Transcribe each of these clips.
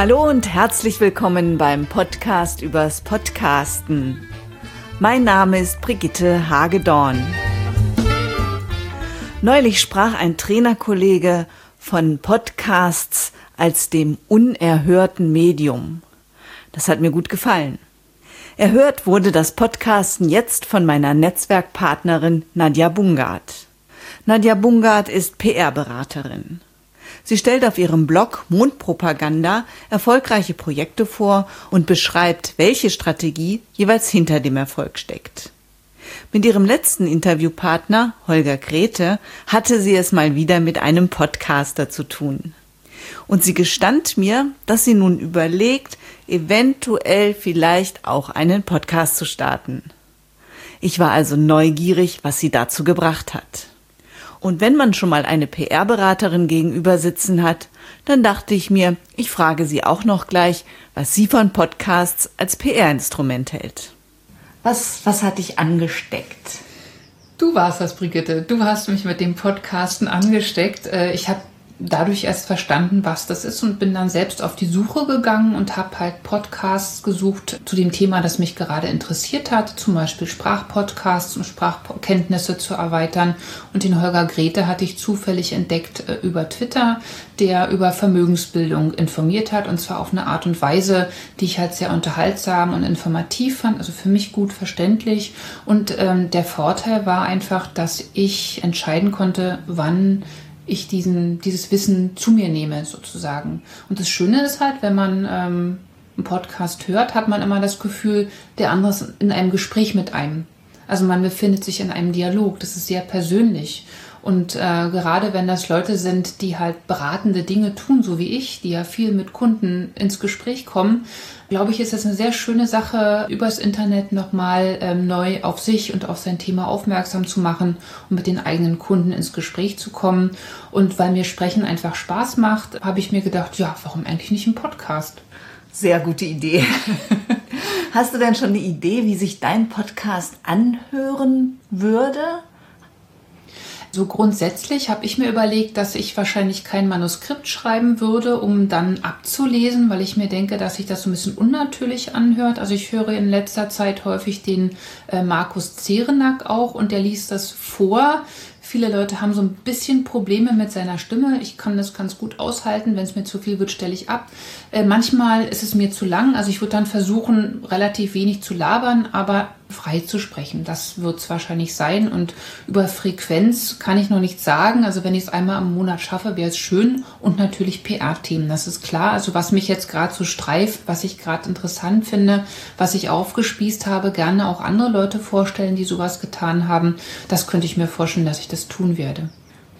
Hallo und herzlich willkommen beim Podcast übers Podcasten. Mein Name ist Brigitte Hagedorn. Neulich sprach ein Trainerkollege von Podcasts als dem unerhörten Medium. Das hat mir gut gefallen. Erhört wurde das Podcasten jetzt von meiner Netzwerkpartnerin Nadja Bungard. Nadja Bungard ist PR-Beraterin. Sie stellt auf ihrem Blog Mondpropaganda erfolgreiche Projekte vor und beschreibt, welche Strategie jeweils hinter dem Erfolg steckt. Mit ihrem letzten Interviewpartner, Holger Grete, hatte sie es mal wieder mit einem Podcaster zu tun. Und sie gestand mir, dass sie nun überlegt, eventuell vielleicht auch einen Podcast zu starten. Ich war also neugierig, was sie dazu gebracht hat. Und wenn man schon mal eine PR-Beraterin gegenüber sitzen hat, dann dachte ich mir, ich frage sie auch noch gleich, was sie von Podcasts als PR-Instrument hält. Was, was hat dich angesteckt? Du warst das, Brigitte. Du hast mich mit dem Podcasten angesteckt. Äh, ich habe dadurch erst verstanden, was das ist und bin dann selbst auf die Suche gegangen und habe halt Podcasts gesucht zu dem Thema, das mich gerade interessiert hat, zum Beispiel Sprachpodcasts, um Sprachkenntnisse zu erweitern. Und den Holger Grete hatte ich zufällig entdeckt äh, über Twitter, der über Vermögensbildung informiert hat und zwar auf eine Art und Weise, die ich halt sehr unterhaltsam und informativ fand, also für mich gut verständlich. Und ähm, der Vorteil war einfach, dass ich entscheiden konnte, wann ich diesen, dieses Wissen zu mir nehme, sozusagen. Und das Schöne ist halt, wenn man ähm, einen Podcast hört, hat man immer das Gefühl, der andere ist in einem Gespräch mit einem. Also man befindet sich in einem Dialog. Das ist sehr persönlich. Und äh, gerade wenn das Leute sind, die halt beratende Dinge tun, so wie ich, die ja viel mit Kunden ins Gespräch kommen, glaube ich, ist es eine sehr schöne Sache, übers Internet nochmal ähm, neu auf sich und auf sein Thema aufmerksam zu machen und mit den eigenen Kunden ins Gespräch zu kommen. Und weil mir Sprechen einfach Spaß macht, habe ich mir gedacht, ja, warum eigentlich nicht ein Podcast? Sehr gute Idee. Hast du denn schon eine Idee, wie sich dein Podcast anhören würde? So grundsätzlich habe ich mir überlegt, dass ich wahrscheinlich kein Manuskript schreiben würde, um dann abzulesen, weil ich mir denke, dass sich das so ein bisschen unnatürlich anhört. Also ich höre in letzter Zeit häufig den äh, Markus Zerenack auch und der liest das vor Viele Leute haben so ein bisschen Probleme mit seiner Stimme. Ich kann das ganz gut aushalten. Wenn es mir zu viel wird, stelle ich ab. Äh, manchmal ist es mir zu lang. Also ich würde dann versuchen, relativ wenig zu labern, aber frei zu sprechen. Das wird es wahrscheinlich sein. Und über Frequenz kann ich noch nichts sagen. Also wenn ich es einmal im Monat schaffe, wäre es schön. Und natürlich PR-Themen, das ist klar. Also was mich jetzt gerade so streift, was ich gerade interessant finde, was ich aufgespießt habe, gerne auch andere Leute vorstellen, die sowas getan haben. Das könnte ich mir vorstellen, dass ich das tun werde.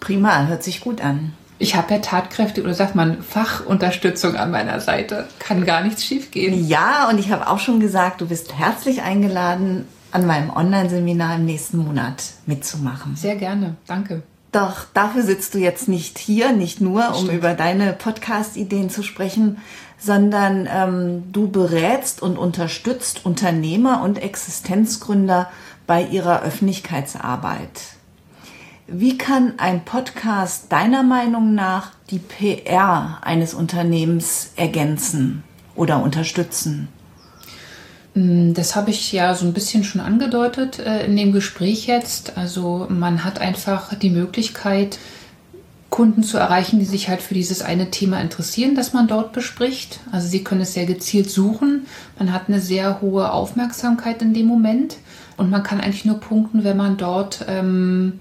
Prima, hört sich gut an. Ich habe ja tatkräftig oder sagt man Fachunterstützung an meiner Seite. Kann gar nichts schiefgehen. Ja, und ich habe auch schon gesagt, du bist herzlich eingeladen, an meinem Online-Seminar im nächsten Monat mitzumachen. Sehr gerne, danke. Doch dafür sitzt du jetzt nicht hier, nicht nur, um über deine Podcast-Ideen zu sprechen, sondern ähm, du berätst und unterstützt Unternehmer und Existenzgründer bei ihrer Öffentlichkeitsarbeit. Wie kann ein Podcast deiner Meinung nach die PR eines Unternehmens ergänzen oder unterstützen? Mm, das habe ich ja so ein bisschen schon angedeutet äh, in dem Gespräch jetzt. Also man hat einfach die Möglichkeit, Kunden zu erreichen, die sich halt für dieses eine Thema interessieren, das man dort bespricht. Also sie können es sehr gezielt suchen. Man hat eine sehr hohe Aufmerksamkeit in dem Moment und man kann eigentlich nur punkten, wenn man dort ähm,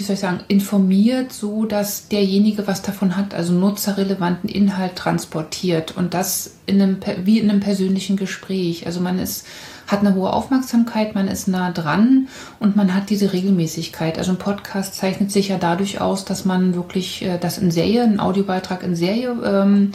wie soll ich sagen, informiert, so dass derjenige was davon hat, also nutzerrelevanten Inhalt transportiert und das in einem, wie in einem persönlichen Gespräch. Also man ist, hat eine hohe Aufmerksamkeit, man ist nah dran und man hat diese Regelmäßigkeit. Also ein Podcast zeichnet sich ja dadurch aus, dass man wirklich äh, das in Serie, einen Audiobeitrag in Serie ähm,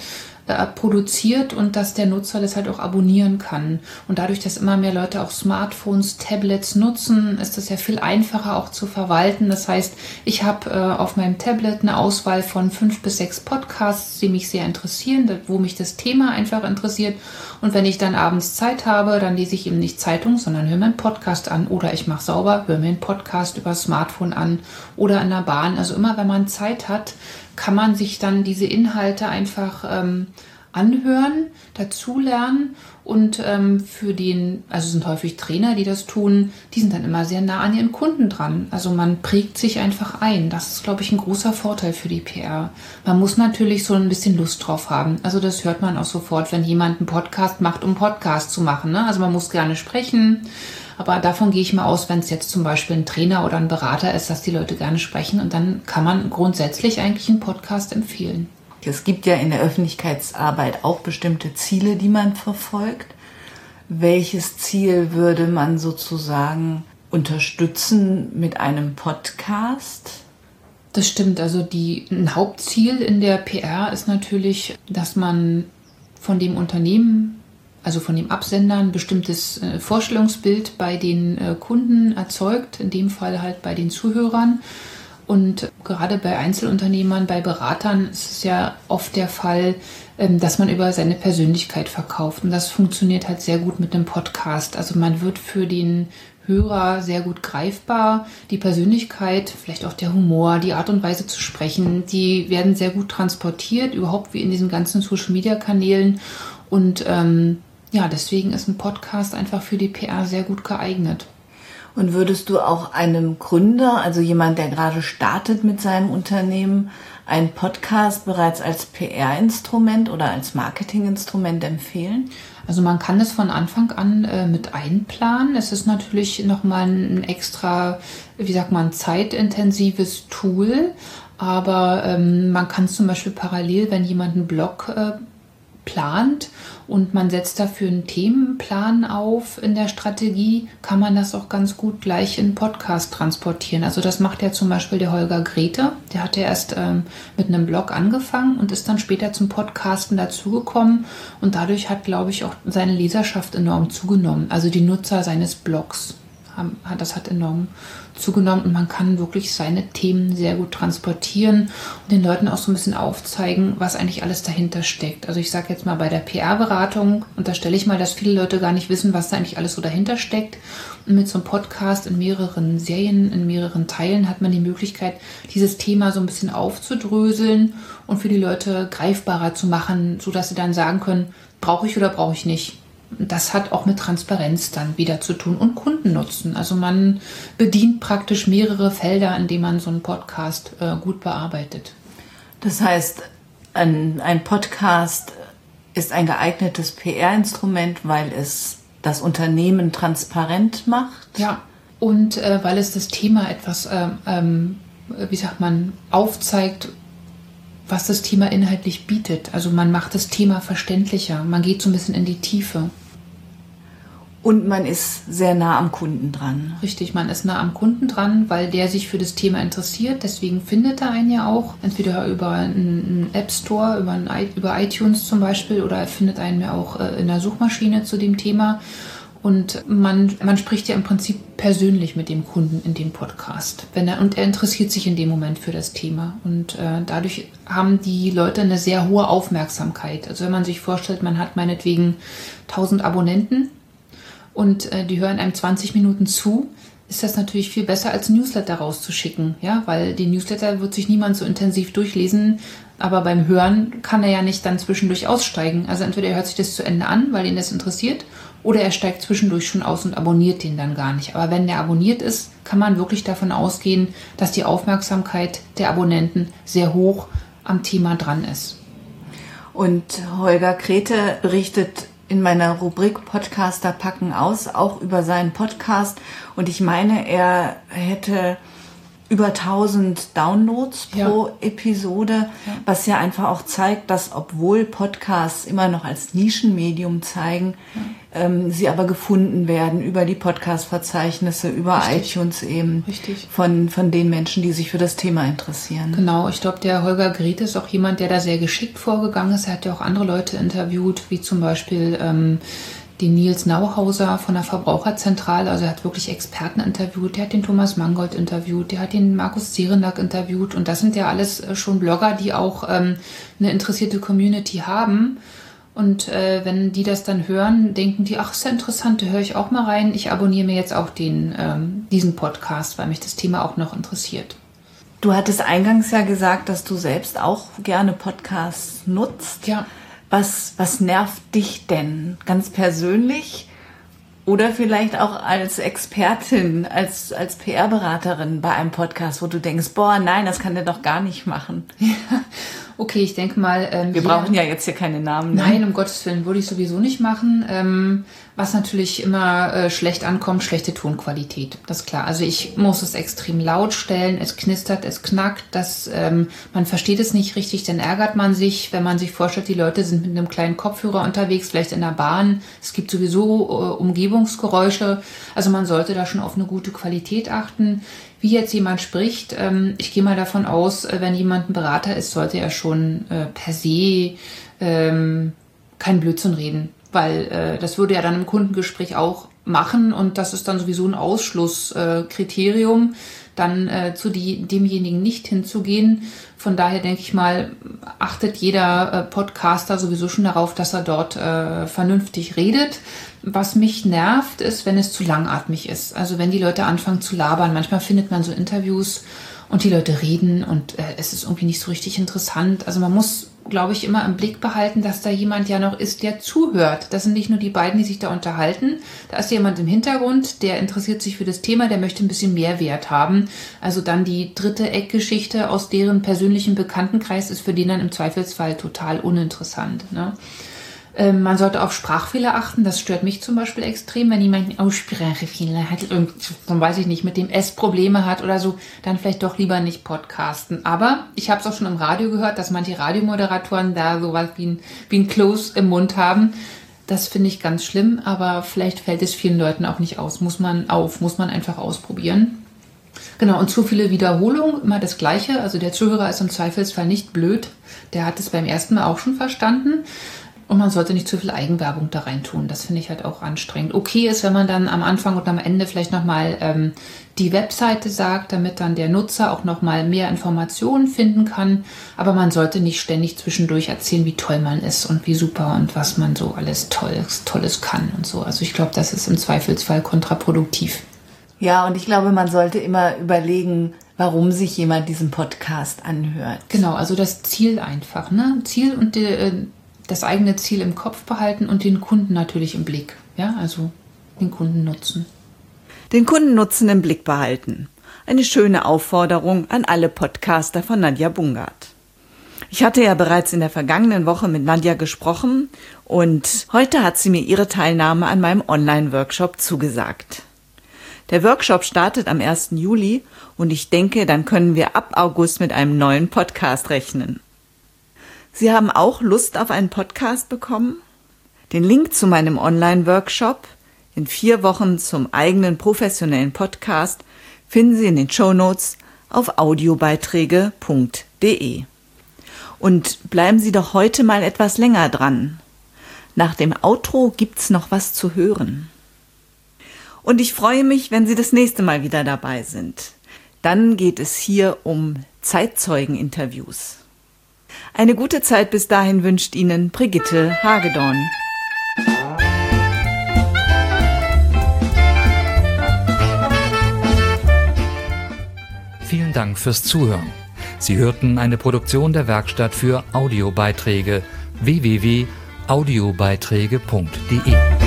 äh, produziert und dass der Nutzer das halt auch abonnieren kann. Und dadurch, dass immer mehr Leute auch Smartphones, Tablets nutzen, ist das ja viel einfacher auch zu verwalten. Das heißt, ich habe äh, auf meinem Tablet eine Auswahl von fünf bis sechs Podcasts, die mich sehr interessieren, wo mich das Thema einfach interessiert. Und wenn ich dann abends Zeit habe, dann lese ich eben nicht Zeitung, sondern höre mir einen Podcast an oder ich mache sauber, höre mir einen Podcast über Smartphone an oder in der Bahn. Also immer, wenn man Zeit hat, kann man sich dann diese Inhalte einfach ähm, anhören, dazulernen und ähm, für den, also sind häufig Trainer, die das tun, die sind dann immer sehr nah an ihren Kunden dran. Also man prägt sich einfach ein. Das ist, glaube ich, ein großer Vorteil für die PR. Man muss natürlich so ein bisschen Lust drauf haben. Also das hört man auch sofort, wenn jemand einen Podcast macht, um Podcast zu machen. Ne? Also man muss gerne sprechen. Aber davon gehe ich mal aus, wenn es jetzt zum Beispiel ein Trainer oder ein Berater ist, dass die Leute gerne sprechen. Und dann kann man grundsätzlich eigentlich einen Podcast empfehlen. Es gibt ja in der Öffentlichkeitsarbeit auch bestimmte Ziele, die man verfolgt. Welches Ziel würde man sozusagen unterstützen mit einem Podcast? Das stimmt. Also die, ein Hauptziel in der PR ist natürlich, dass man von dem Unternehmen, also von dem Absender, ein bestimmtes äh, Vorstellungsbild bei den äh, Kunden erzeugt, in dem Fall halt bei den Zuhörern und gerade bei Einzelunternehmern, bei Beratern ist es ja oft der Fall, ähm, dass man über seine Persönlichkeit verkauft. Und das funktioniert halt sehr gut mit einem Podcast. Also man wird für den Hörer sehr gut greifbar. Die Persönlichkeit, vielleicht auch der Humor, die Art und Weise zu sprechen, die werden sehr gut transportiert, überhaupt wie in diesen ganzen Social-Media-Kanälen. Und ähm, ja, deswegen ist ein Podcast einfach für die PR sehr gut geeignet. Und würdest du auch einem Gründer, also jemand, der gerade startet mit seinem Unternehmen, einen Podcast bereits als PR-Instrument oder als Marketing-Instrument empfehlen? Also man kann es von Anfang an äh, mit einplanen. Es ist natürlich nochmal ein extra, wie sagt man, zeitintensives Tool. Aber ähm, man kann es zum Beispiel parallel, wenn jemand einen Blog äh, plant und man setzt dafür einen Themenplan auf in der Strategie, kann man das auch ganz gut gleich in Podcast transportieren. Also das macht ja zum Beispiel der Holger Grete. Der hat ja erst ähm, mit einem Blog angefangen und ist dann später zum Podcasten dazugekommen und dadurch hat, glaube ich, auch seine Leserschaft enorm zugenommen. Also die Nutzer seines Blogs haben, das hat enorm und man kann wirklich seine Themen sehr gut transportieren und den Leuten auch so ein bisschen aufzeigen, was eigentlich alles dahinter steckt. Also ich sage jetzt mal bei der PR-Beratung unterstelle ich mal, dass viele Leute gar nicht wissen, was da eigentlich alles so dahinter steckt. Und mit so einem Podcast in mehreren Serien, in mehreren Teilen hat man die Möglichkeit, dieses Thema so ein bisschen aufzudröseln und für die Leute greifbarer zu machen, sodass sie dann sagen können, brauche ich oder brauche ich nicht das hat auch mit Transparenz dann wieder zu tun und Kundennutzen. Also man bedient praktisch mehrere Felder, in denen man so einen Podcast äh, gut bearbeitet. Das heißt, ein, ein Podcast ist ein geeignetes PR-Instrument, weil es das Unternehmen transparent macht. Ja, und äh, weil es das Thema etwas, ähm, ähm wie sagt man, aufzeigt was das Thema inhaltlich bietet. Also man macht das Thema verständlicher, man geht so ein bisschen in die Tiefe. Und man ist sehr nah am Kunden dran. Richtig, man ist nah am Kunden dran, weil der sich für das Thema interessiert. Deswegen findet er einen ja auch, entweder über einen App Store, über, ein, über iTunes zum Beispiel, oder er findet einen ja auch äh, in der Suchmaschine zu dem Thema. Und man, man spricht ja im Prinzip persönlich mit dem Kunden in dem Podcast. Wenn er, und er interessiert sich in dem Moment für das Thema. Und äh, dadurch haben die Leute eine sehr hohe Aufmerksamkeit. Also wenn man sich vorstellt, man hat meinetwegen 1000 Abonnenten und äh, die hören einem 20 Minuten zu, ist das natürlich viel besser als Newsletter rauszuschicken, ja, weil die Newsletter wird sich niemand so intensiv durchlesen, aber beim Hören kann er ja nicht dann zwischendurch aussteigen. Also entweder er hört sich das zu Ende an, weil ihn das interessiert, oder er steigt zwischendurch schon aus und abonniert den dann gar nicht. Aber wenn der abonniert ist, kann man wirklich davon ausgehen, dass die Aufmerksamkeit der Abonnenten sehr hoch am Thema dran ist. Und Holger Krete berichtet in meiner Rubrik Podcaster packen aus auch über seinen Podcast. Und ich meine, er hätte über 1000 Downloads pro ja. Episode, was ja einfach auch zeigt, dass obwohl Podcasts immer noch als Nischenmedium zeigen, ja. ähm, sie aber gefunden werden über die Podcast-Verzeichnisse, über Richtig. iTunes eben, Richtig. Von, von den Menschen, die sich für das Thema interessieren. Genau, ich glaube, der Holger Grete ist auch jemand, der da sehr geschickt vorgegangen ist. Er hat ja auch andere Leute interviewt, wie zum Beispiel ähm, den Nils Nauhauser von der Verbraucherzentrale, also er hat wirklich Experten interviewt, der hat den Thomas Mangold interviewt, der hat den Markus Zerenak interviewt und das sind ja alles äh, schon Blogger, die auch ähm, eine interessierte Community haben. Und äh, wenn die das dann hören, denken die, ach, ist ja interessant, da höre ich auch mal rein. Ich abonniere mir jetzt auch den, ähm, diesen Podcast, weil mich das Thema auch noch interessiert. Du hattest eingangs ja gesagt, dass du selbst auch gerne Podcasts nutzt. Ja. Was, was nervt dich denn ganz persönlich oder vielleicht auch als Expertin, als, als PR-Beraterin bei einem Podcast, wo du denkst, boah, nein, das kann der doch gar nicht machen. Ja. Okay, ich denke mal. Ähm, Wir brauchen ja jetzt hier keine Namen. Ne? Nein, um Gottes Willen würde ich sowieso nicht machen. Ähm, was natürlich immer äh, schlecht ankommt, schlechte Tonqualität. Das ist klar. Also ich muss es extrem laut stellen, es knistert, es knackt, das, ähm, man versteht es nicht richtig, dann ärgert man sich, wenn man sich vorstellt, die Leute sind mit einem kleinen Kopfhörer unterwegs, vielleicht in der Bahn. Es gibt sowieso äh, Umgebungsgeräusche. Also man sollte da schon auf eine gute Qualität achten wie jetzt jemand spricht. Ähm, ich gehe mal davon aus, äh, wenn jemand ein Berater ist, sollte er schon äh, per se ähm, kein Blödsinn reden, weil äh, das würde er dann im Kundengespräch auch machen und das ist dann sowieso ein Ausschlusskriterium, dann äh, zu die, demjenigen nicht hinzugehen. Von daher denke ich mal, achtet jeder äh, Podcaster sowieso schon darauf, dass er dort äh, vernünftig redet. Was mich nervt, ist, wenn es zu langatmig ist. Also wenn die Leute anfangen zu labern. Manchmal findet man so Interviews und die Leute reden und äh, es ist irgendwie nicht so richtig interessant. Also man muss, glaube ich, immer im Blick behalten, dass da jemand ja noch ist, der zuhört. Das sind nicht nur die beiden, die sich da unterhalten. Da ist jemand im Hintergrund, der interessiert sich für das Thema, der möchte ein bisschen Mehrwert haben. Also dann die dritte Eckgeschichte aus deren persönlichen Bekanntenkreis ist für den dann im Zweifelsfall total uninteressant. Ne? Ähm, man sollte auf Sprachfehler achten. Das stört mich zum Beispiel extrem, wenn jemand Aussprachefehler hat und, dann weiß ich nicht, mit dem S Probleme hat oder so, dann vielleicht doch lieber nicht podcasten. Aber ich habe es auch schon im Radio gehört, dass manche Radiomoderatoren da sowas wie ein, wie ein Close im Mund haben. Das finde ich ganz schlimm, aber vielleicht fällt es vielen Leuten auch nicht aus. Muss man auf, muss man einfach ausprobieren. Genau, und zu viele Wiederholungen, immer das Gleiche. Also der Zuhörer ist im Zweifelsfall nicht blöd. Der hat es beim ersten Mal auch schon verstanden. Und man sollte nicht zu viel Eigenwerbung da rein tun. Das finde ich halt auch anstrengend. Okay ist, wenn man dann am Anfang und am Ende vielleicht nochmal ähm, die Webseite sagt, damit dann der Nutzer auch nochmal mehr Informationen finden kann. Aber man sollte nicht ständig zwischendurch erzählen, wie toll man ist und wie super und was man so alles Tolles, Tolles kann und so. Also ich glaube, das ist im Zweifelsfall kontraproduktiv. Ja, und ich glaube, man sollte immer überlegen, warum sich jemand diesen Podcast anhört. Genau, also das Ziel einfach. Ne? Ziel und die, äh, das eigene Ziel im Kopf behalten und den Kunden natürlich im Blick. Ja, also den Kundennutzen. Den Kundennutzen im Blick behalten. Eine schöne Aufforderung an alle Podcaster von Nadja Bungard. Ich hatte ja bereits in der vergangenen Woche mit Nadja gesprochen und heute hat sie mir ihre Teilnahme an meinem Online-Workshop zugesagt. Der Workshop startet am 1. Juli und ich denke, dann können wir ab August mit einem neuen Podcast rechnen. Sie haben auch Lust auf einen Podcast bekommen? Den Link zu meinem Online-Workshop in vier Wochen zum eigenen professionellen Podcast finden Sie in den Show Notes auf audiobeiträge.de. Und bleiben Sie doch heute mal etwas länger dran. Nach dem Outro gibt's noch was zu hören. Und ich freue mich, wenn Sie das nächste Mal wieder dabei sind. Dann geht es hier um Zeitzeugeninterviews. Eine gute Zeit bis dahin wünscht Ihnen Brigitte Hagedorn. Vielen Dank fürs Zuhören. Sie hörten eine Produktion der Werkstatt für Audiobeiträge www.audiobeiträge.de.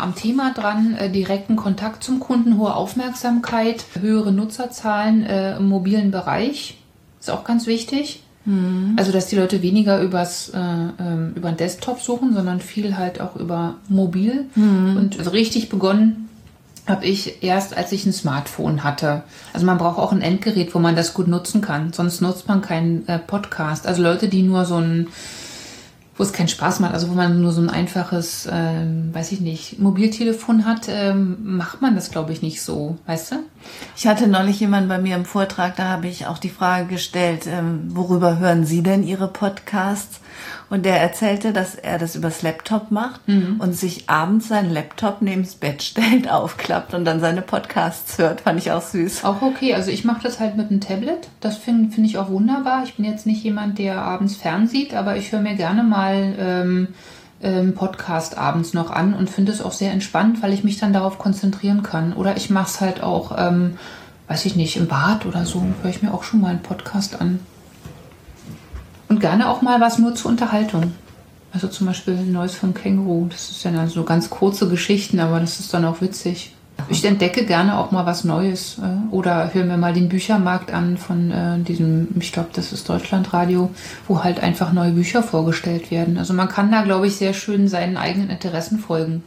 nah am Thema dran, äh, direkten Kontakt zum Kunden, hohe Aufmerksamkeit, höhere Nutzerzahlen äh, im mobilen Bereich. Ist auch ganz wichtig. Mhm. Also, dass die Leute weniger übers, äh, ähm, über den Desktop suchen, sondern viel halt auch über mobil. Mhm. Und also richtig begonnen habe ich erst, als ich ein Smartphone hatte. Also man braucht auch ein Endgerät, wo man das gut nutzen kann. Sonst nutzt man keinen äh, Podcast. Also Leute, die nur so ein wo es keinen Spaß macht, also wo man nur so ein einfaches, ähm, weiß ich nicht, Mobiltelefon hat, ähm, macht man das, glaube ich, nicht so, weißt du? Ich hatte neulich jemanden bei mir im Vortrag, da habe ich auch die Frage gestellt, ähm, worüber hören Sie denn Ihre Podcasts? Und der erzählte, dass er das übers Laptop macht mhm. und sich abends seinen Laptop neben das Bett stellt, aufklappt und dann seine Podcasts hört. Fand ich auch süß. Auch okay. Also ich mache das halt mit einem Tablet. Das finde find ich auch wunderbar. Ich bin jetzt nicht jemand, der abends fernsieht, aber ich höre mir gerne mal ähm, ähm, Podcast abends noch an und finde es auch sehr entspannt, weil ich mich dann darauf konzentrieren kann. Oder ich mache es halt auch, ähm, weiß ich nicht, im Bad oder so, höre ich mir auch schon mal einen Podcast an. Und gerne auch mal was nur zur Unterhaltung. Also zum Beispiel Neues vom Känguru. Das ist ja dann so ganz kurze Geschichten, aber das ist dann auch witzig. Ich entdecke gerne auch mal was Neues äh, oder höre mir mal den Büchermarkt an von äh, diesem, ich glaube, das ist Deutschlandradio, wo halt einfach neue Bücher vorgestellt werden. Also man kann da, glaube ich, sehr schön seinen eigenen Interessen folgen.